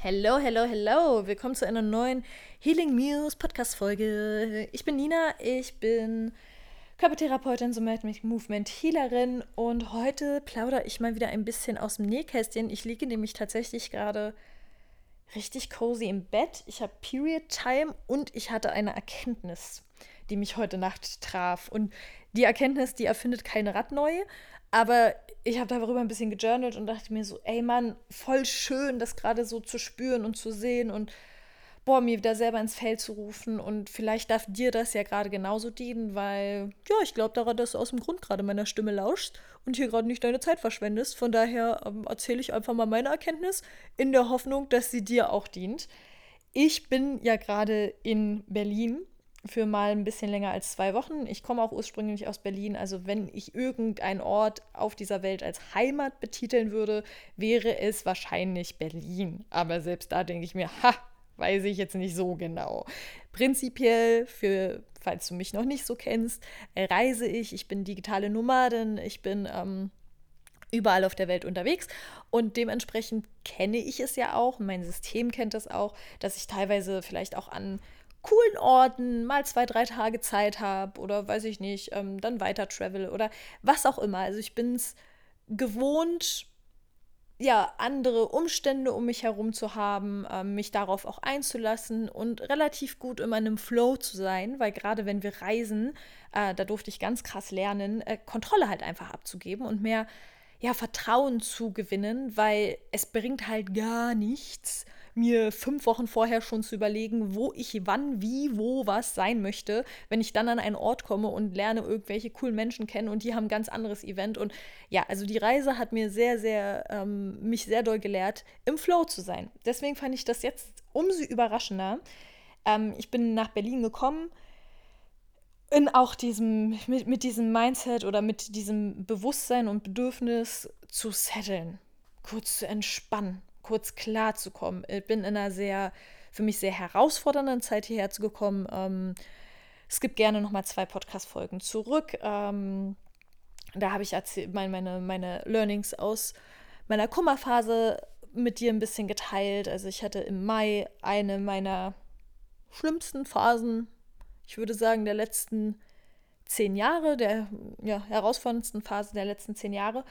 Hello, hello, hello. Willkommen zu einer neuen Healing News Podcast Folge. Ich bin Nina, ich bin Körpertherapeutin, Somatic Movement Healerin und heute plaudere ich mal wieder ein bisschen aus dem Nähkästchen. Ich liege nämlich tatsächlich gerade richtig cozy im Bett. Ich habe Period Time und ich hatte eine Erkenntnis, die mich heute Nacht traf. Und die Erkenntnis, die erfindet keine Rad neu, aber ich habe darüber ein bisschen gejournalt und dachte mir so, ey Mann, voll schön, das gerade so zu spüren und zu sehen und boah, mir wieder selber ins Feld zu rufen. Und vielleicht darf dir das ja gerade genauso dienen, weil, ja, ich glaube daran, dass du aus dem Grund gerade meiner Stimme lauschst und hier gerade nicht deine Zeit verschwendest. Von daher ähm, erzähle ich einfach mal meine Erkenntnis in der Hoffnung, dass sie dir auch dient. Ich bin ja gerade in Berlin für mal ein bisschen länger als zwei Wochen. Ich komme auch ursprünglich aus Berlin. Also wenn ich irgendeinen Ort auf dieser Welt als Heimat betiteln würde, wäre es wahrscheinlich Berlin. Aber selbst da denke ich mir, ha, weiß ich jetzt nicht so genau. Prinzipiell, für, falls du mich noch nicht so kennst, reise ich. Ich bin digitale Nomadin. Ich bin ähm, überall auf der Welt unterwegs und dementsprechend kenne ich es ja auch. Mein System kennt es auch, dass ich teilweise vielleicht auch an coolen Orten mal zwei, drei Tage Zeit habe oder weiß ich nicht, ähm, dann weiter travel oder was auch immer. Also ich bin es gewohnt, ja, andere Umstände um mich herum zu haben, ähm, mich darauf auch einzulassen und relativ gut in meinem Flow zu sein, weil gerade wenn wir reisen, äh, da durfte ich ganz krass lernen, äh, Kontrolle halt einfach abzugeben und mehr ja, Vertrauen zu gewinnen, weil es bringt halt gar nichts, mir fünf Wochen vorher schon zu überlegen, wo ich wann, wie, wo, was sein möchte, wenn ich dann an einen Ort komme und lerne irgendwelche coolen Menschen kennen und die haben ein ganz anderes Event. Und ja, also die Reise hat mir sehr, sehr, ähm, mich sehr doll gelehrt, im Flow zu sein. Deswegen fand ich das jetzt umso überraschender. Ähm, ich bin nach Berlin gekommen in auch diesem, mit, mit diesem Mindset oder mit diesem Bewusstsein und Bedürfnis zu setteln, kurz zu entspannen kurz klar zu kommen. Ich bin in einer sehr, für mich sehr herausfordernden Zeit hierher zu gekommen. Ähm, es gibt gerne nochmal zwei Podcast-Folgen zurück. Ähm, da habe ich meine, meine, meine Learnings aus meiner Kummerphase mit dir ein bisschen geteilt. Also ich hatte im Mai eine meiner schlimmsten Phasen, ich würde sagen, der letzten zehn Jahre, der ja, herausforderndsten Phase der letzten zehn Jahre.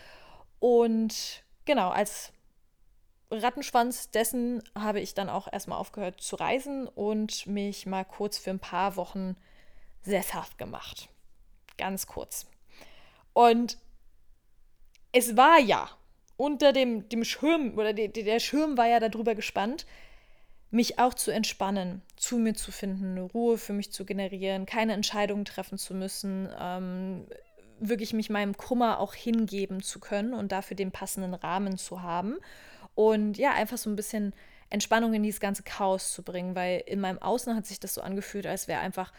Und genau, als Rattenschwanz dessen habe ich dann auch erstmal aufgehört zu reisen und mich mal kurz für ein paar Wochen sesshaft gemacht. Ganz kurz. Und es war ja unter dem, dem Schirm, oder die, der Schirm war ja darüber gespannt, mich auch zu entspannen, zu mir zu finden, Ruhe für mich zu generieren, keine Entscheidungen treffen zu müssen, ähm, wirklich mich meinem Kummer auch hingeben zu können und dafür den passenden Rahmen zu haben und ja, einfach so ein bisschen Entspannung in dieses ganze Chaos zu bringen, weil in meinem Außen hat sich das so angefühlt, als wäre einfach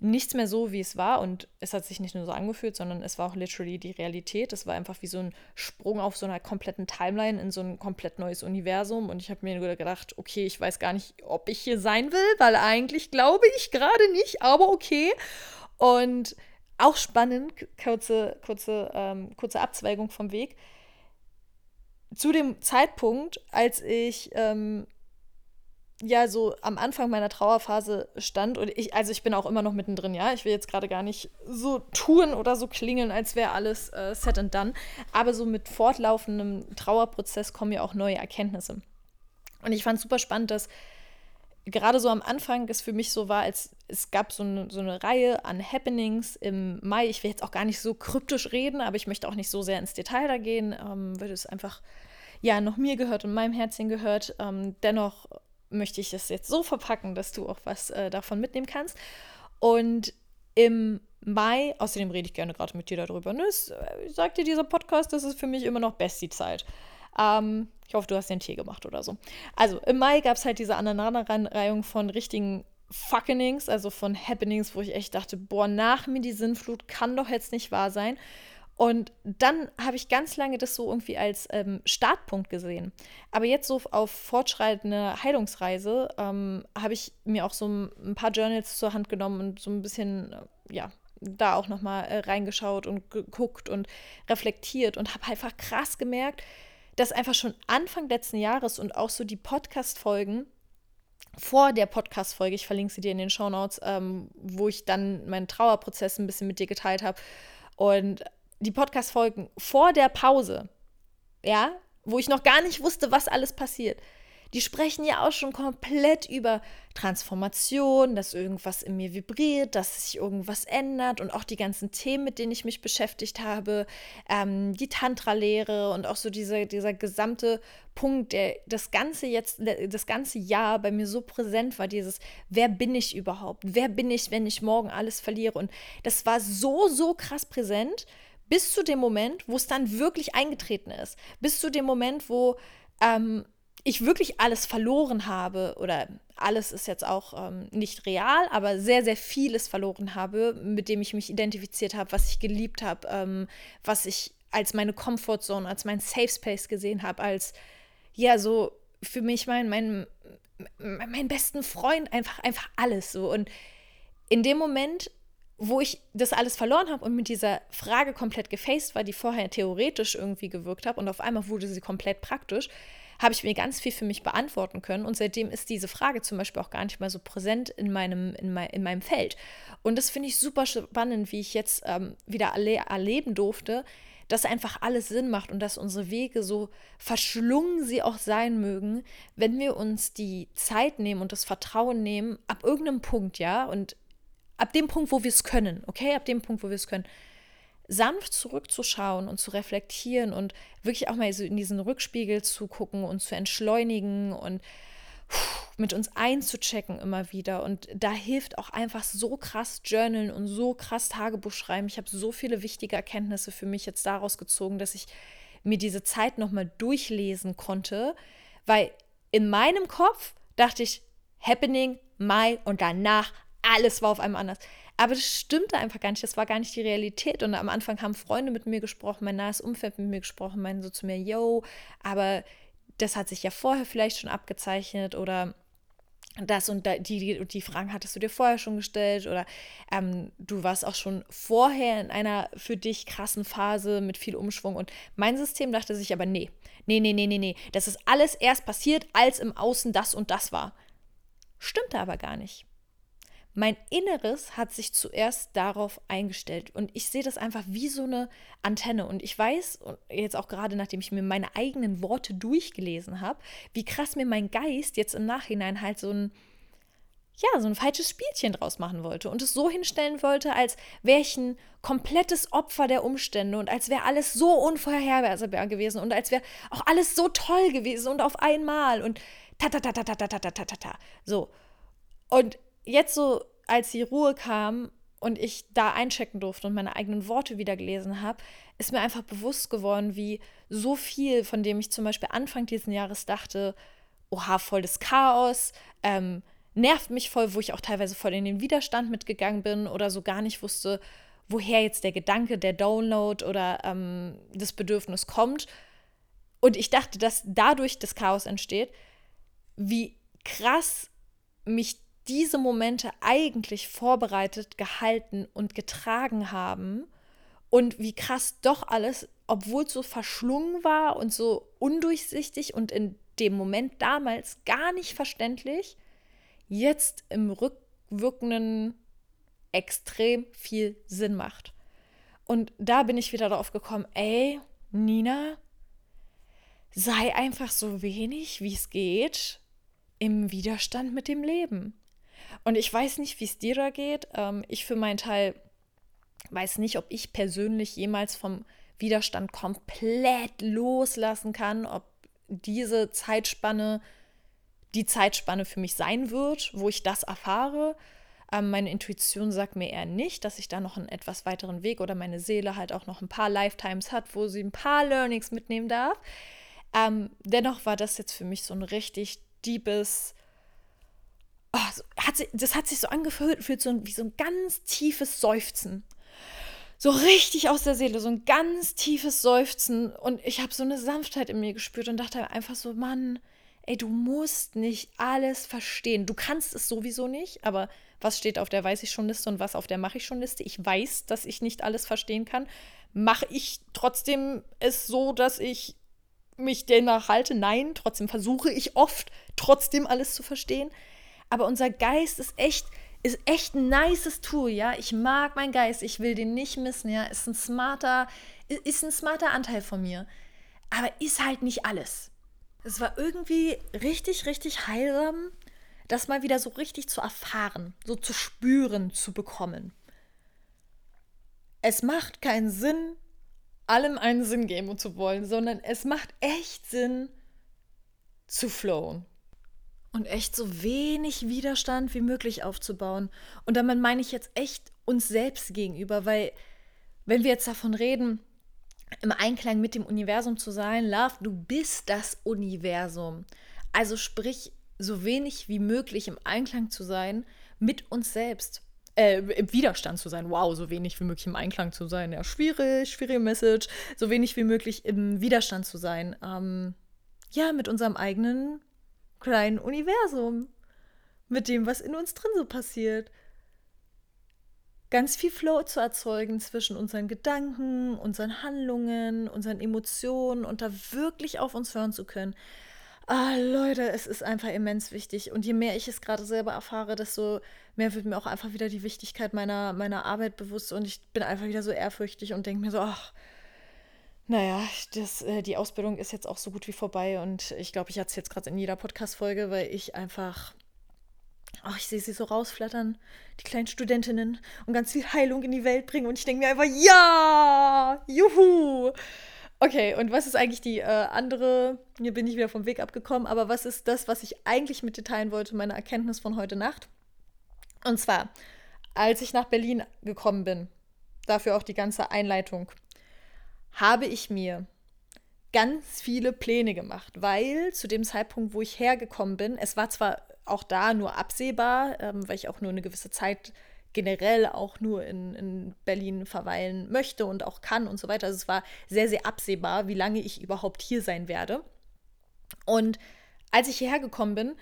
nichts mehr so, wie es war. Und es hat sich nicht nur so angefühlt, sondern es war auch literally die Realität. Es war einfach wie so ein Sprung auf so einer kompletten Timeline in so ein komplett neues Universum. Und ich habe mir gedacht, okay, ich weiß gar nicht, ob ich hier sein will, weil eigentlich glaube ich gerade nicht, aber okay. Und auch spannend, kurze, kurze, ähm, kurze Abzweigung vom Weg zu dem Zeitpunkt, als ich ähm, ja so am Anfang meiner Trauerphase stand und ich, also ich bin auch immer noch mittendrin, ja. Ich will jetzt gerade gar nicht so tun oder so klingeln, als wäre alles äh, set and done. Aber so mit fortlaufendem Trauerprozess kommen ja auch neue Erkenntnisse. Und ich fand super spannend, dass gerade so am Anfang es für mich so war, als es gab so eine, so eine Reihe an Happenings im Mai. Ich will jetzt auch gar nicht so kryptisch reden, aber ich möchte auch nicht so sehr ins Detail da gehen, ähm, weil es einfach ja noch mir gehört und meinem Herzchen gehört. Ähm, dennoch möchte ich es jetzt so verpacken, dass du auch was äh, davon mitnehmen kannst. Und im Mai, außerdem rede ich gerne gerade mit dir darüber, ne? Äh, sagt dir dieser Podcast, das ist für mich immer noch Bestie-Zeit. Ähm, ich hoffe, du hast den Tee gemacht oder so. Also, im Mai gab es halt diese Aneinanderreihung von richtigen Fuckenings, also von Happenings, wo ich echt dachte, boah, nach mir die Sinnflut kann doch jetzt nicht wahr sein. Und dann habe ich ganz lange das so irgendwie als ähm, Startpunkt gesehen. Aber jetzt so auf fortschreitende Heilungsreise ähm, habe ich mir auch so ein paar Journals zur Hand genommen und so ein bisschen, äh, ja, da auch nochmal äh, reingeschaut und geguckt und reflektiert und habe einfach krass gemerkt, dass einfach schon Anfang letzten Jahres und auch so die Podcast-Folgen vor der Podcast-Folge, ich verlinke sie dir in den Show Notes, ähm, wo ich dann meinen Trauerprozess ein bisschen mit dir geteilt habe. Und die Podcast-Folgen vor der Pause, ja, wo ich noch gar nicht wusste, was alles passiert, die sprechen ja auch schon komplett über Transformation, dass irgendwas in mir vibriert, dass sich irgendwas ändert und auch die ganzen Themen, mit denen ich mich beschäftigt habe, ähm, die Tantra-Lehre und auch so diese, dieser gesamte Punkt, der das ganze jetzt, das ganze Jahr bei mir so präsent war, dieses, wer bin ich überhaupt? Wer bin ich, wenn ich morgen alles verliere? Und das war so, so krass präsent bis zu dem Moment, wo es dann wirklich eingetreten ist. Bis zu dem Moment, wo ähm, ich wirklich alles verloren habe, oder alles ist jetzt auch ähm, nicht real, aber sehr, sehr vieles verloren habe, mit dem ich mich identifiziert habe, was ich geliebt habe, ähm, was ich als meine Comfortzone, als mein Safe Space gesehen habe, als ja, so für mich mein, mein, mein besten Freund, einfach, einfach alles so. Und in dem Moment, wo ich das alles verloren habe und mit dieser Frage komplett gefaced war, die vorher theoretisch irgendwie gewirkt habe und auf einmal wurde sie komplett praktisch, habe ich mir ganz viel für mich beantworten können. Und seitdem ist diese Frage zum Beispiel auch gar nicht mehr so präsent in meinem, in mein, in meinem Feld. Und das finde ich super spannend, wie ich jetzt ähm, wieder erle erleben durfte, dass einfach alles Sinn macht und dass unsere Wege so verschlungen sie auch sein mögen, wenn wir uns die Zeit nehmen und das Vertrauen nehmen, ab irgendeinem Punkt, ja, und ab dem Punkt, wo wir es können, okay, ab dem Punkt, wo wir es können, sanft zurückzuschauen und zu reflektieren und wirklich auch mal so in diesen Rückspiegel zu gucken und zu entschleunigen und mit uns einzuchecken immer wieder. Und da hilft auch einfach so krass Journalen und so krass Tagebuch schreiben. Ich habe so viele wichtige Erkenntnisse für mich jetzt daraus gezogen, dass ich mir diese Zeit nochmal durchlesen konnte, weil in meinem Kopf dachte ich, Happening, Mai und danach alles war auf einmal anders. Aber das stimmte einfach gar nicht. Das war gar nicht die Realität. Und am Anfang haben Freunde mit mir gesprochen, mein nahes Umfeld mit mir gesprochen, meinen so zu mir, yo, aber das hat sich ja vorher vielleicht schon abgezeichnet oder das und die, die, die Fragen hattest du dir vorher schon gestellt oder ähm, du warst auch schon vorher in einer für dich krassen Phase mit viel Umschwung und mein System dachte sich aber nee, nee, nee, nee, nee, nee, das ist alles erst passiert, als im Außen das und das war. Stimmte aber gar nicht. Mein Inneres hat sich zuerst darauf eingestellt und ich sehe das einfach wie so eine Antenne und ich weiß, jetzt auch gerade nachdem ich mir meine eigenen Worte durchgelesen habe, wie krass mir mein Geist jetzt im Nachhinein halt so ein, ja, so ein falsches Spielchen draus machen wollte und es so hinstellen wollte, als wäre ich ein komplettes Opfer der Umstände und als wäre alles so unvorhersehbar gewesen und als wäre auch alles so toll gewesen und auf einmal und ta ta ta ta ta ta ta ta ta ta. So. Und jetzt so, als die Ruhe kam und ich da einchecken durfte und meine eigenen Worte wieder gelesen habe, ist mir einfach bewusst geworden, wie so viel, von dem ich zum Beispiel Anfang dieses Jahres dachte, oha, voll das Chaos, ähm, nervt mich voll, wo ich auch teilweise voll in den Widerstand mitgegangen bin oder so gar nicht wusste, woher jetzt der Gedanke, der Download oder ähm, das Bedürfnis kommt. Und ich dachte, dass dadurch das Chaos entsteht, wie krass mich diese Momente eigentlich vorbereitet, gehalten und getragen haben und wie krass doch alles, obwohl es so verschlungen war und so undurchsichtig und in dem Moment damals gar nicht verständlich, jetzt im rückwirkenden extrem viel Sinn macht. Und da bin ich wieder darauf gekommen, ey, Nina, sei einfach so wenig, wie es geht, im Widerstand mit dem Leben. Und ich weiß nicht, wie es dir da geht. Ähm, ich für meinen Teil weiß nicht, ob ich persönlich jemals vom Widerstand komplett loslassen kann, ob diese Zeitspanne die Zeitspanne für mich sein wird, wo ich das erfahre. Ähm, meine Intuition sagt mir eher nicht, dass ich da noch einen etwas weiteren Weg oder meine Seele halt auch noch ein paar Lifetimes hat, wo sie ein paar Learnings mitnehmen darf. Ähm, dennoch war das jetzt für mich so ein richtig deepes oh, hat sie, das hat sich so angefühlt so wie so ein ganz tiefes Seufzen. So richtig aus der Seele, so ein ganz tiefes Seufzen. Und ich habe so eine Sanftheit in mir gespürt und dachte einfach so, Mann, ey, du musst nicht alles verstehen. Du kannst es sowieso nicht, aber was steht auf der Weiß ich schon Liste und was auf der Mache ich schon Liste? Ich weiß, dass ich nicht alles verstehen kann. Mache ich trotzdem es so, dass ich mich danach halte. Nein, trotzdem versuche ich oft, trotzdem alles zu verstehen. Aber unser Geist ist echt, ist echt ein nices Tool, ja. Ich mag meinen Geist, ich will den nicht missen, ja. Ist ein smarter, ist ein smarter Anteil von mir. Aber ist halt nicht alles. Es war irgendwie richtig, richtig heilsam, das mal wieder so richtig zu erfahren, so zu spüren, zu bekommen. Es macht keinen Sinn, allem einen Sinn geben zu wollen, sondern es macht echt Sinn, zu flowen. Und echt so wenig Widerstand wie möglich aufzubauen. Und damit meine ich jetzt echt uns selbst gegenüber, weil wenn wir jetzt davon reden, im Einklang mit dem Universum zu sein, Love, du bist das Universum. Also sprich, so wenig wie möglich im Einklang zu sein mit uns selbst. Äh, im Widerstand zu sein. Wow, so wenig wie möglich im Einklang zu sein. Ja, schwierig, schwierige Message. So wenig wie möglich im Widerstand zu sein. Ähm, ja, mit unserem eigenen kleinen Universum. Mit dem, was in uns drin so passiert. Ganz viel Flow zu erzeugen zwischen unseren Gedanken, unseren Handlungen, unseren Emotionen und da wirklich auf uns hören zu können. Ah, Leute, es ist einfach immens wichtig. Und je mehr ich es gerade selber erfahre, desto mehr wird mir auch einfach wieder die Wichtigkeit meiner, meiner Arbeit bewusst. Und ich bin einfach wieder so ehrfürchtig und denke mir so, ach, naja, das, äh, die Ausbildung ist jetzt auch so gut wie vorbei. Und ich glaube, ich hatte es jetzt gerade in jeder Podcast-Folge, weil ich einfach, ach, ich sehe sie so rausflattern, die kleinen Studentinnen, und ganz viel Heilung in die Welt bringen. Und ich denke mir einfach, ja, juhu. Okay, und was ist eigentlich die äh, andere? Hier bin ich wieder vom Weg abgekommen, aber was ist das, was ich eigentlich mit dir teilen wollte, meine Erkenntnis von heute Nacht? Und zwar, als ich nach Berlin gekommen bin, dafür auch die ganze Einleitung, habe ich mir ganz viele Pläne gemacht, weil zu dem Zeitpunkt, wo ich hergekommen bin, es war zwar auch da nur absehbar, ähm, weil ich auch nur eine gewisse Zeit generell auch nur in, in Berlin verweilen möchte und auch kann und so weiter. Also es war sehr, sehr absehbar, wie lange ich überhaupt hier sein werde. Und als ich hierher gekommen bin,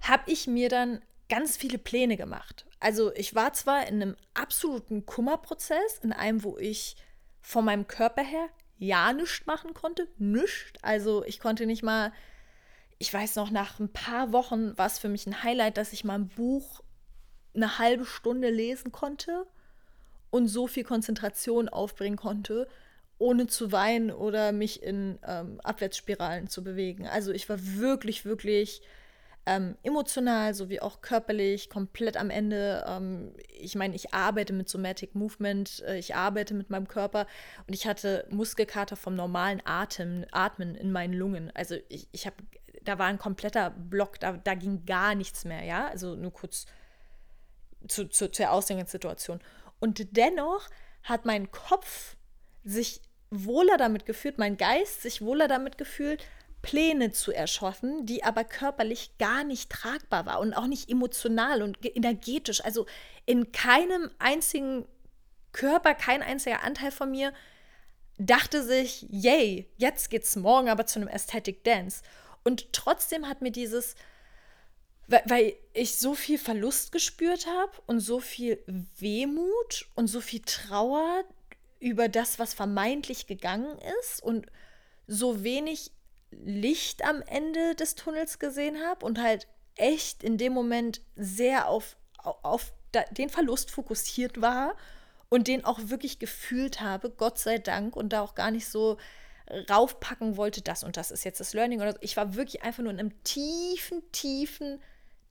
habe ich mir dann ganz viele Pläne gemacht. Also ich war zwar in einem absoluten Kummerprozess, in einem, wo ich von meinem Körper her ja nichts machen konnte, nichts. Also ich konnte nicht mal, ich weiß noch, nach ein paar Wochen war es für mich ein Highlight, dass ich mal ein Buch eine halbe Stunde lesen konnte und so viel Konzentration aufbringen konnte, ohne zu weinen oder mich in ähm, Abwärtsspiralen zu bewegen. Also ich war wirklich, wirklich ähm, emotional sowie auch körperlich komplett am Ende. Ähm, ich meine, ich arbeite mit Somatic Movement, äh, ich arbeite mit meinem Körper und ich hatte Muskelkater vom normalen Atem, Atmen in meinen Lungen. Also ich, ich habe, da war ein kompletter Block, da, da ging gar nichts mehr, ja. Also nur kurz zu, zu, zur Ausgangssituation. Und dennoch hat mein Kopf sich wohler damit gefühlt, mein Geist sich wohler damit gefühlt, Pläne zu erschaffen, die aber körperlich gar nicht tragbar war und auch nicht emotional und energetisch. Also in keinem einzigen Körper, kein einziger Anteil von mir dachte sich, yay, jetzt geht's morgen aber zu einem Aesthetic Dance. Und trotzdem hat mir dieses weil, weil ich so viel Verlust gespürt habe und so viel Wehmut und so viel Trauer über das, was vermeintlich gegangen ist und so wenig Licht am Ende des Tunnels gesehen habe und halt echt in dem Moment sehr auf, auf den Verlust fokussiert war und den auch wirklich gefühlt habe, Gott sei Dank, und da auch gar nicht so raufpacken wollte, das und das ist jetzt das Learning oder. Ich war wirklich einfach nur in einem tiefen, tiefen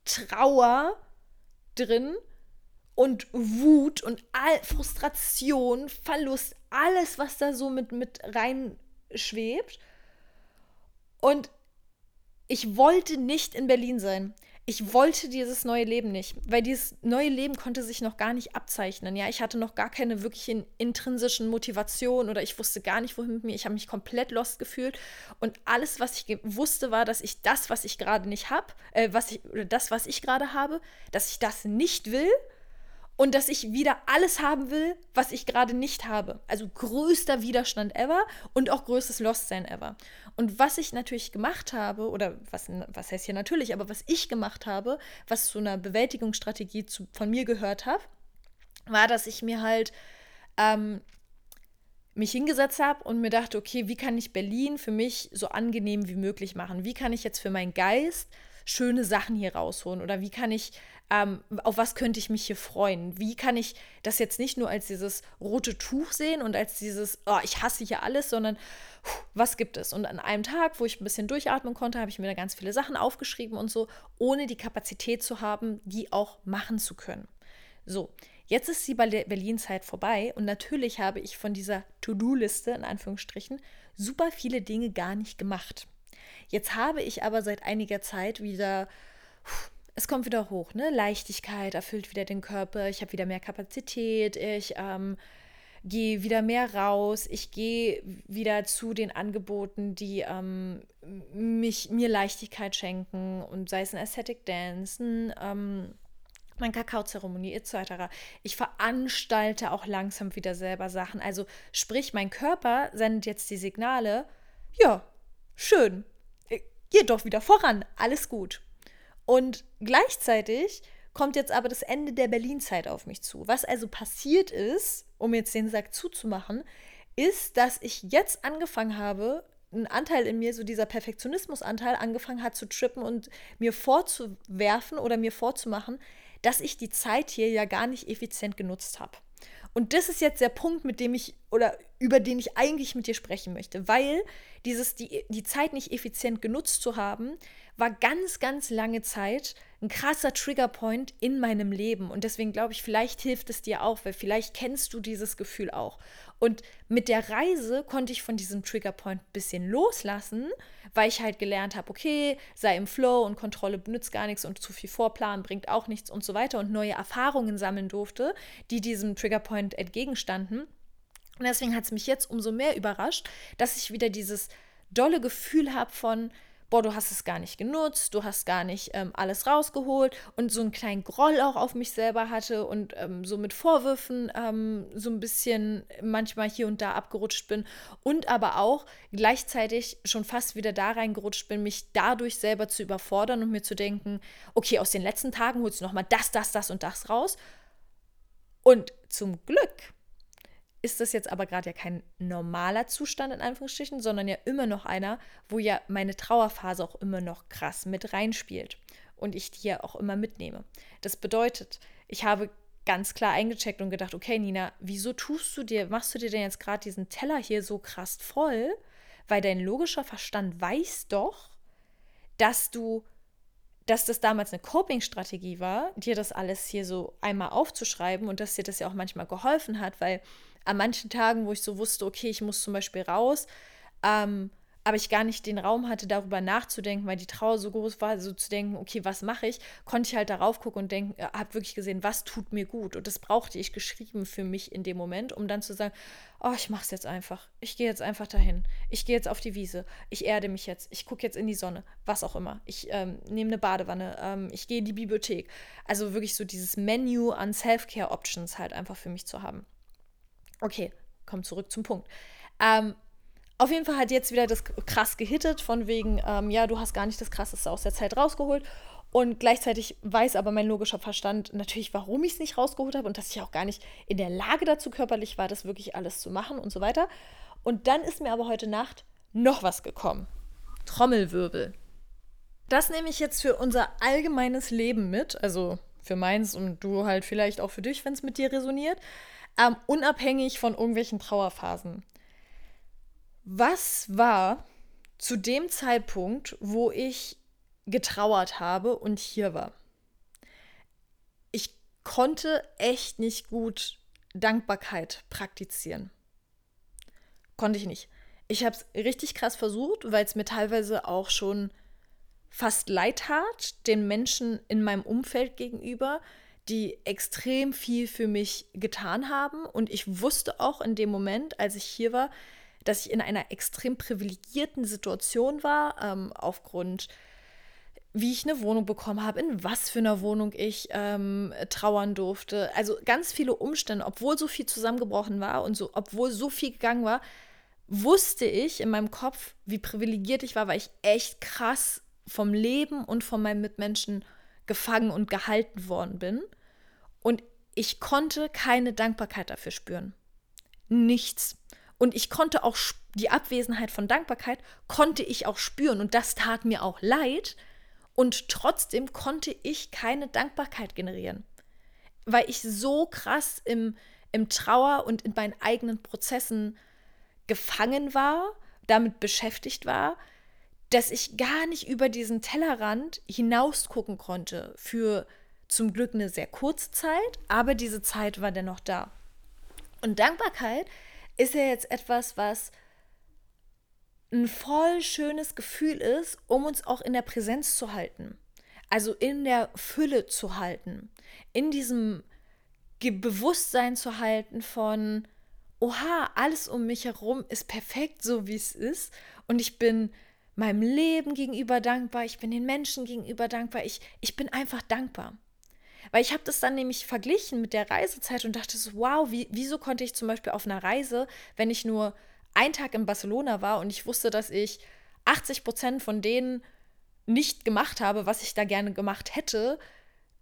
Trauer drin und Wut und all, Frustration, Verlust, alles, was da so mit, mit rein schwebt. Und ich wollte nicht in Berlin sein ich wollte dieses neue Leben nicht, weil dieses neue Leben konnte sich noch gar nicht abzeichnen. Ja, ich hatte noch gar keine wirklichen intrinsischen Motivationen oder ich wusste gar nicht, wohin mit mir. Ich habe mich komplett lost gefühlt und alles, was ich wusste, war, dass ich das, was ich gerade nicht habe, äh, was ich oder das, was ich gerade habe, dass ich das nicht will und dass ich wieder alles haben will, was ich gerade nicht habe. Also größter Widerstand ever und auch größtes Lostsein ever. Und was ich natürlich gemacht habe, oder was, was heißt hier natürlich, aber was ich gemacht habe, was zu einer Bewältigungsstrategie zu, von mir gehört habe, war, dass ich mir halt ähm, mich hingesetzt habe und mir dachte, okay, wie kann ich Berlin für mich so angenehm wie möglich machen? Wie kann ich jetzt für meinen Geist schöne Sachen hier rausholen? Oder wie kann ich, ähm, auf was könnte ich mich hier freuen? Wie kann ich das jetzt nicht nur als dieses rote Tuch sehen und als dieses, oh, ich hasse hier alles, sondern was gibt es? Und an einem Tag, wo ich ein bisschen durchatmen konnte, habe ich mir da ganz viele Sachen aufgeschrieben und so, ohne die Kapazität zu haben, die auch machen zu können. So, Jetzt ist die Berlin-Zeit vorbei und natürlich habe ich von dieser To-Do-Liste in Anführungsstrichen super viele Dinge gar nicht gemacht. Jetzt habe ich aber seit einiger Zeit wieder, es kommt wieder hoch, ne? Leichtigkeit erfüllt wieder den Körper, ich habe wieder mehr Kapazität, ich ähm, gehe wieder mehr raus, ich gehe wieder zu den Angeboten, die ähm, mich, mir Leichtigkeit schenken und sei es ein Aesthetic Dance, ein ähm, meine Kakaozeremonie etc. Ich veranstalte auch langsam wieder selber Sachen. Also sprich, mein Körper sendet jetzt die Signale, ja, schön, äh, geht doch wieder voran, alles gut. Und gleichzeitig kommt jetzt aber das Ende der Berlin-Zeit auf mich zu. Was also passiert ist, um jetzt den Sack zuzumachen, ist, dass ich jetzt angefangen habe, ein Anteil in mir, so dieser Perfektionismusanteil, angefangen hat zu trippen und mir vorzuwerfen oder mir vorzumachen, dass ich die Zeit hier ja gar nicht effizient genutzt habe. Und das ist jetzt der Punkt, mit dem ich oder über den ich eigentlich mit dir sprechen möchte, weil dieses die, die Zeit nicht effizient genutzt zu haben, war ganz ganz lange Zeit ein krasser Triggerpoint in meinem Leben und deswegen glaube ich, vielleicht hilft es dir auch, weil vielleicht kennst du dieses Gefühl auch. Und mit der Reise konnte ich von diesem Triggerpoint ein bisschen loslassen, weil ich halt gelernt habe, okay, sei im Flow und Kontrolle benutzt gar nichts und zu viel Vorplan bringt auch nichts und so weiter und neue Erfahrungen sammeln durfte, die diesem Triggerpoint entgegenstanden. Und deswegen hat es mich jetzt umso mehr überrascht, dass ich wieder dieses dolle Gefühl habe von, boah, du hast es gar nicht genutzt, du hast gar nicht ähm, alles rausgeholt und so einen kleinen Groll auch auf mich selber hatte und ähm, so mit Vorwürfen ähm, so ein bisschen manchmal hier und da abgerutscht bin und aber auch gleichzeitig schon fast wieder da reingerutscht bin, mich dadurch selber zu überfordern und mir zu denken, okay, aus den letzten Tagen holst du nochmal das, das, das und das raus. Und zum Glück ist das jetzt aber gerade ja kein normaler Zustand in Anführungsstrichen, sondern ja immer noch einer, wo ja meine Trauerphase auch immer noch krass mit reinspielt und ich die ja auch immer mitnehme. Das bedeutet, ich habe ganz klar eingecheckt und gedacht, okay, Nina, wieso tust du dir, machst du dir denn jetzt gerade diesen Teller hier so krass voll? Weil dein logischer Verstand weiß doch, dass du dass das damals eine Coping-Strategie war, dir das alles hier so einmal aufzuschreiben und dass dir das ja auch manchmal geholfen hat, weil an manchen Tagen, wo ich so wusste, okay, ich muss zum Beispiel raus, ähm, aber ich gar nicht den Raum hatte, darüber nachzudenken, weil die Trauer so groß war, so zu denken, okay, was mache ich, konnte ich halt darauf gucken und denken, äh, habe wirklich gesehen, was tut mir gut. Und das brauchte ich geschrieben für mich in dem Moment, um dann zu sagen, oh, ich mache es jetzt einfach. Ich gehe jetzt einfach dahin. Ich gehe jetzt auf die Wiese. Ich erde mich jetzt. Ich gucke jetzt in die Sonne. Was auch immer. Ich ähm, nehme eine Badewanne. Ähm, ich gehe in die Bibliothek. Also wirklich so dieses Menü an Self-Care-Options halt einfach für mich zu haben. Okay, komm zurück zum Punkt. Ähm, auf jeden Fall hat jetzt wieder das krass gehittet, von wegen, ähm, ja, du hast gar nicht das Krasseste aus der Zeit rausgeholt. Und gleichzeitig weiß aber mein logischer Verstand natürlich, warum ich es nicht rausgeholt habe und dass ich auch gar nicht in der Lage dazu körperlich war, das wirklich alles zu machen und so weiter. Und dann ist mir aber heute Nacht noch was gekommen. Trommelwirbel. Das nehme ich jetzt für unser allgemeines Leben mit, also für meins und du halt vielleicht auch für dich, wenn es mit dir resoniert ähm, unabhängig von irgendwelchen Trauerphasen. Was war zu dem Zeitpunkt, wo ich getrauert habe und hier war? Ich konnte echt nicht gut Dankbarkeit praktizieren. Konnte ich nicht. Ich habe es richtig krass versucht, weil es mir teilweise auch schon fast leid tat, den Menschen in meinem Umfeld gegenüber, die extrem viel für mich getan haben. Und ich wusste auch in dem Moment, als ich hier war, dass ich in einer extrem privilegierten Situation war, ähm, aufgrund, wie ich eine Wohnung bekommen habe, in was für einer Wohnung ich ähm, trauern durfte. Also ganz viele Umstände, obwohl so viel zusammengebrochen war und so, obwohl so viel gegangen war, wusste ich in meinem Kopf, wie privilegiert ich war, weil ich echt krass vom Leben und von meinen Mitmenschen gefangen und gehalten worden bin. Und ich konnte keine Dankbarkeit dafür spüren. Nichts. Und ich konnte auch die Abwesenheit von Dankbarkeit, konnte ich auch spüren. Und das tat mir auch leid. Und trotzdem konnte ich keine Dankbarkeit generieren. Weil ich so krass im, im Trauer und in meinen eigenen Prozessen gefangen war, damit beschäftigt war, dass ich gar nicht über diesen Tellerrand hinaus gucken konnte für zum Glück eine sehr kurze Zeit, aber diese Zeit war dennoch da. Und Dankbarkeit ist ja jetzt etwas, was ein voll schönes Gefühl ist, um uns auch in der Präsenz zu halten. Also in der Fülle zu halten. In diesem Bewusstsein zu halten von, oha, alles um mich herum ist perfekt so, wie es ist. Und ich bin meinem Leben gegenüber dankbar, ich bin den Menschen gegenüber dankbar, ich, ich bin einfach dankbar. Weil ich habe das dann nämlich verglichen mit der Reisezeit und dachte so, wow, wie, wieso konnte ich zum Beispiel auf einer Reise, wenn ich nur einen Tag in Barcelona war und ich wusste, dass ich 80 Prozent von denen nicht gemacht habe, was ich da gerne gemacht hätte,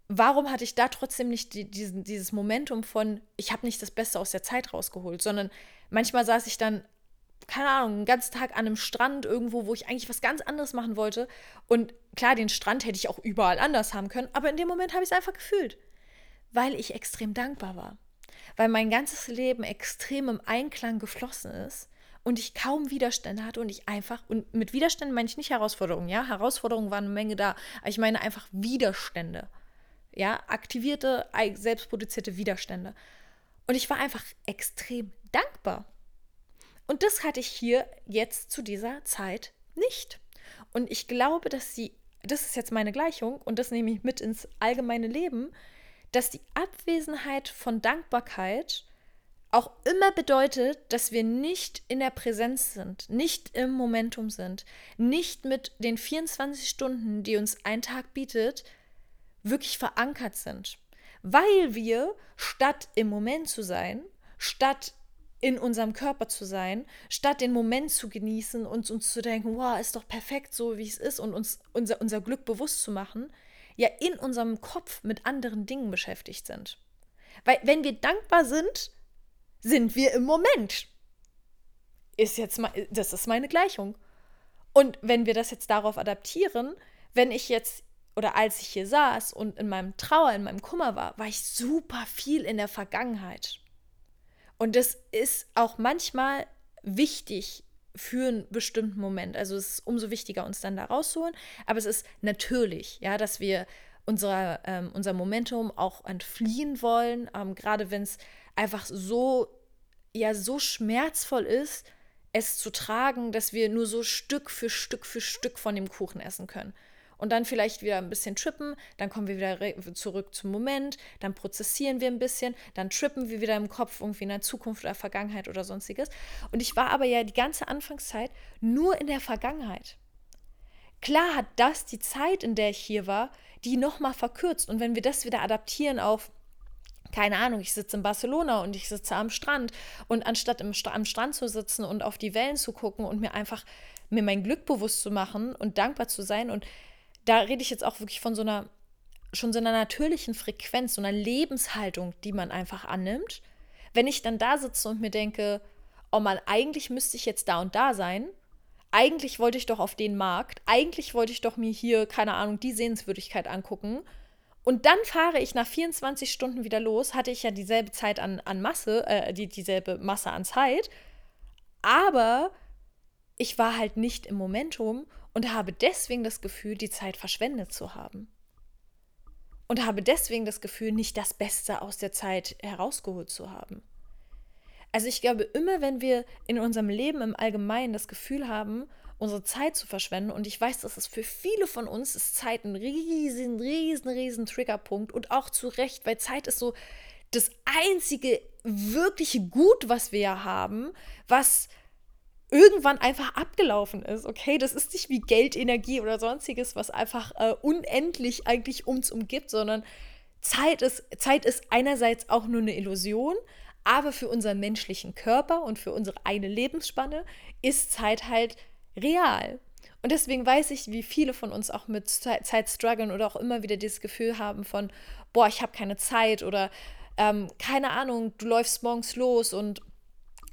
warum hatte ich da trotzdem nicht die, diesen, dieses Momentum von, ich habe nicht das Beste aus der Zeit rausgeholt, sondern manchmal saß ich dann keine Ahnung, einen ganzen Tag an einem Strand irgendwo, wo ich eigentlich was ganz anderes machen wollte. Und klar, den Strand hätte ich auch überall anders haben können, aber in dem Moment habe ich es einfach gefühlt, weil ich extrem dankbar war. Weil mein ganzes Leben extrem im Einklang geflossen ist und ich kaum Widerstände hatte und ich einfach, und mit Widerständen meine ich nicht Herausforderungen, ja, Herausforderungen waren eine Menge da, aber ich meine einfach Widerstände, ja, aktivierte, selbstproduzierte Widerstände. Und ich war einfach extrem dankbar. Und das hatte ich hier jetzt zu dieser Zeit nicht. Und ich glaube, dass sie, das ist jetzt meine Gleichung und das nehme ich mit ins allgemeine Leben, dass die Abwesenheit von Dankbarkeit auch immer bedeutet, dass wir nicht in der Präsenz sind, nicht im Momentum sind, nicht mit den 24 Stunden, die uns ein Tag bietet, wirklich verankert sind. Weil wir, statt im Moment zu sein, statt in unserem Körper zu sein, statt den Moment zu genießen und uns zu denken, wow, ist doch perfekt so, wie es ist und uns unser, unser Glück bewusst zu machen, ja in unserem Kopf mit anderen Dingen beschäftigt sind. Weil wenn wir dankbar sind, sind wir im Moment. Ist jetzt mal, das ist meine Gleichung. Und wenn wir das jetzt darauf adaptieren, wenn ich jetzt oder als ich hier saß und in meinem Trauer, in meinem Kummer war, war ich super viel in der Vergangenheit. Und das ist auch manchmal wichtig für einen bestimmten Moment. Also es ist umso wichtiger, uns dann da rauszuholen. Aber es ist natürlich, ja, dass wir unserer, ähm, unser Momentum auch entfliehen wollen, ähm, gerade wenn es einfach so, ja, so schmerzvoll ist, es zu tragen, dass wir nur so Stück für Stück für Stück von dem Kuchen essen können und dann vielleicht wieder ein bisschen trippen, dann kommen wir wieder zurück zum Moment, dann prozessieren wir ein bisschen, dann trippen wir wieder im Kopf irgendwie in der Zukunft oder Vergangenheit oder sonstiges. Und ich war aber ja die ganze Anfangszeit nur in der Vergangenheit. Klar hat das die Zeit, in der ich hier war, die nochmal verkürzt. Und wenn wir das wieder adaptieren auf keine Ahnung, ich sitze in Barcelona und ich sitze am Strand und anstatt im, am Strand zu sitzen und auf die Wellen zu gucken und mir einfach mir mein Glück bewusst zu machen und dankbar zu sein und da rede ich jetzt auch wirklich von so einer, schon so einer natürlichen Frequenz, so einer Lebenshaltung, die man einfach annimmt. Wenn ich dann da sitze und mir denke, oh mal, eigentlich müsste ich jetzt da und da sein, eigentlich wollte ich doch auf den Markt, eigentlich wollte ich doch mir hier, keine Ahnung, die Sehenswürdigkeit angucken. Und dann fahre ich nach 24 Stunden wieder los, hatte ich ja dieselbe Zeit an, an Masse, äh, die, dieselbe Masse an Zeit, aber ich war halt nicht im Momentum und habe deswegen das Gefühl, die Zeit verschwendet zu haben. Und habe deswegen das Gefühl, nicht das Beste aus der Zeit herausgeholt zu haben. Also ich glaube, immer wenn wir in unserem Leben im Allgemeinen das Gefühl haben, unsere Zeit zu verschwenden, und ich weiß, dass es für viele von uns ist Zeit ein riesen, riesen, riesen Triggerpunkt und auch zu Recht, weil Zeit ist so das einzige wirkliche Gut, was wir ja haben, was irgendwann einfach abgelaufen ist. Okay, das ist nicht wie Geld, Energie oder sonstiges, was einfach äh, unendlich eigentlich uns umgibt, sondern Zeit ist, Zeit ist einerseits auch nur eine Illusion, aber für unseren menschlichen Körper und für unsere eine Lebensspanne ist Zeit halt real. Und deswegen weiß ich, wie viele von uns auch mit Zeit strugglen oder auch immer wieder dieses Gefühl haben von, boah, ich habe keine Zeit oder ähm, keine Ahnung, du läufst morgens los und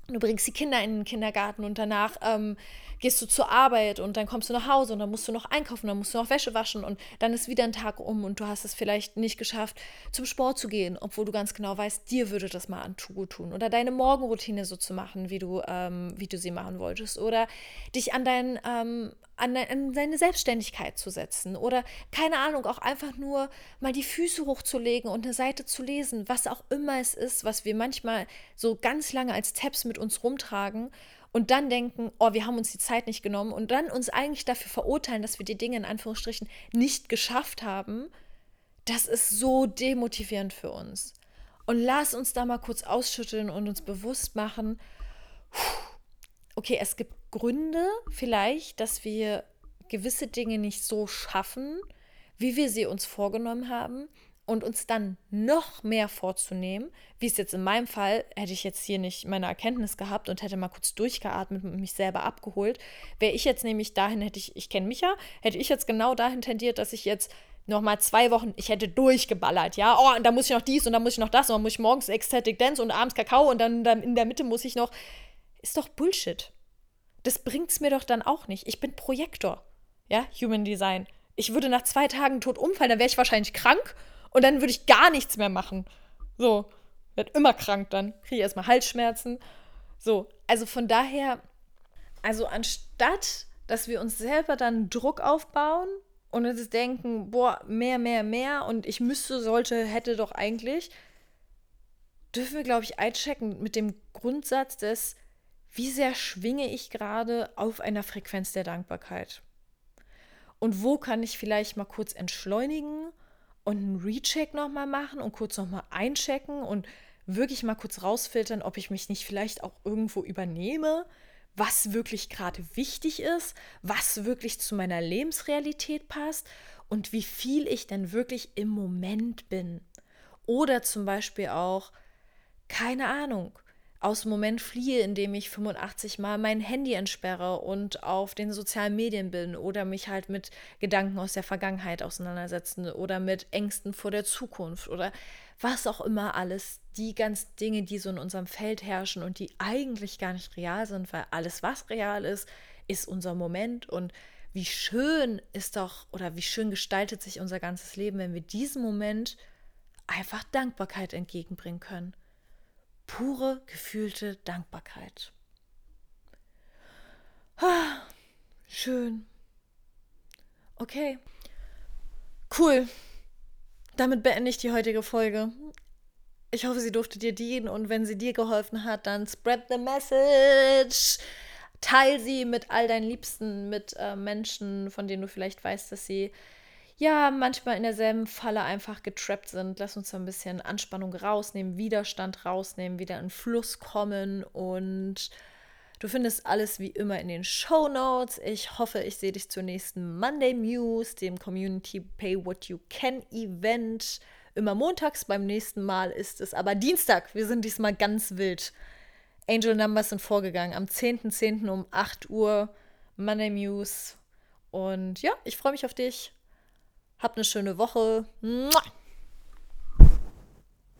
du bringst die Kinder in den Kindergarten und danach ähm, gehst du zur Arbeit und dann kommst du nach Hause und dann musst du noch einkaufen, dann musst du noch Wäsche waschen und dann ist wieder ein Tag um und du hast es vielleicht nicht geschafft, zum Sport zu gehen, obwohl du ganz genau weißt, dir würde das mal an gut tun. Oder deine Morgenroutine so zu machen, wie du, ähm, wie du sie machen wolltest. Oder dich an, dein, ähm, an, de an deine Selbstständigkeit zu setzen. Oder keine Ahnung, auch einfach nur mal die Füße hochzulegen und eine Seite zu lesen, was auch immer es ist, was wir manchmal so ganz lange als Tabs mit uns rumtragen und dann denken, oh, wir haben uns die Zeit nicht genommen und dann uns eigentlich dafür verurteilen, dass wir die Dinge in Anführungsstrichen nicht geschafft haben, das ist so demotivierend für uns. Und lass uns da mal kurz ausschütteln und uns bewusst machen, okay, es gibt Gründe vielleicht, dass wir gewisse Dinge nicht so schaffen, wie wir sie uns vorgenommen haben und uns dann noch mehr vorzunehmen, wie es jetzt in meinem Fall, hätte ich jetzt hier nicht meine Erkenntnis gehabt und hätte mal kurz durchgeatmet und mich selber abgeholt, wäre ich jetzt nämlich dahin, hätte ich, ich kenne mich ja, hätte ich jetzt genau dahin tendiert, dass ich jetzt noch mal zwei Wochen, ich hätte durchgeballert, ja, oh, und da muss ich noch dies und dann muss ich noch das und dann muss ich morgens Ecstatic Dance und abends Kakao und dann, dann in der Mitte muss ich noch, ist doch Bullshit. Das bringt es mir doch dann auch nicht. Ich bin Projektor, ja, Human Design. Ich würde nach zwei Tagen tot umfallen, dann wäre ich wahrscheinlich krank und dann würde ich gar nichts mehr machen. So, werde immer krank dann. Kriege erstmal Halsschmerzen. So, also von daher, also anstatt, dass wir uns selber dann Druck aufbauen und uns denken, boah, mehr, mehr, mehr und ich müsste, sollte, hätte doch eigentlich, dürfen wir, glaube ich, einchecken mit dem Grundsatz des, wie sehr schwinge ich gerade auf einer Frequenz der Dankbarkeit? Und wo kann ich vielleicht mal kurz entschleunigen und einen Recheck nochmal machen und kurz nochmal einchecken und wirklich mal kurz rausfiltern, ob ich mich nicht vielleicht auch irgendwo übernehme, was wirklich gerade wichtig ist, was wirklich zu meiner Lebensrealität passt und wie viel ich denn wirklich im Moment bin. Oder zum Beispiel auch, keine Ahnung, aus dem Moment fliehe, indem ich 85 Mal mein Handy entsperre und auf den sozialen Medien bin oder mich halt mit Gedanken aus der Vergangenheit auseinandersetzen oder mit Ängsten vor der Zukunft oder was auch immer alles, die ganz Dinge, die so in unserem Feld herrschen und die eigentlich gar nicht real sind, weil alles, was real ist, ist unser Moment und wie schön ist doch oder wie schön gestaltet sich unser ganzes Leben, wenn wir diesem Moment einfach Dankbarkeit entgegenbringen können pure gefühlte Dankbarkeit. Ah, schön. Okay. Cool. Damit beende ich die heutige Folge. Ich hoffe, sie durfte dir dienen und wenn sie dir geholfen hat, dann spread the message. Teil sie mit all deinen Liebsten, mit äh, Menschen, von denen du vielleicht weißt, dass sie ja, manchmal in derselben Falle einfach getrappt sind. Lass uns da ein bisschen Anspannung rausnehmen, Widerstand rausnehmen, wieder in Fluss kommen und du findest alles wie immer in den Show Notes. Ich hoffe, ich sehe dich zur nächsten Monday News, dem Community Pay What You Can Event. Immer montags, beim nächsten Mal ist es aber Dienstag. Wir sind diesmal ganz wild. Angel Numbers sind vorgegangen am 10.10. .10. um 8 Uhr. Monday News. Und ja, ich freue mich auf dich. Habt eine schöne Woche. Mua.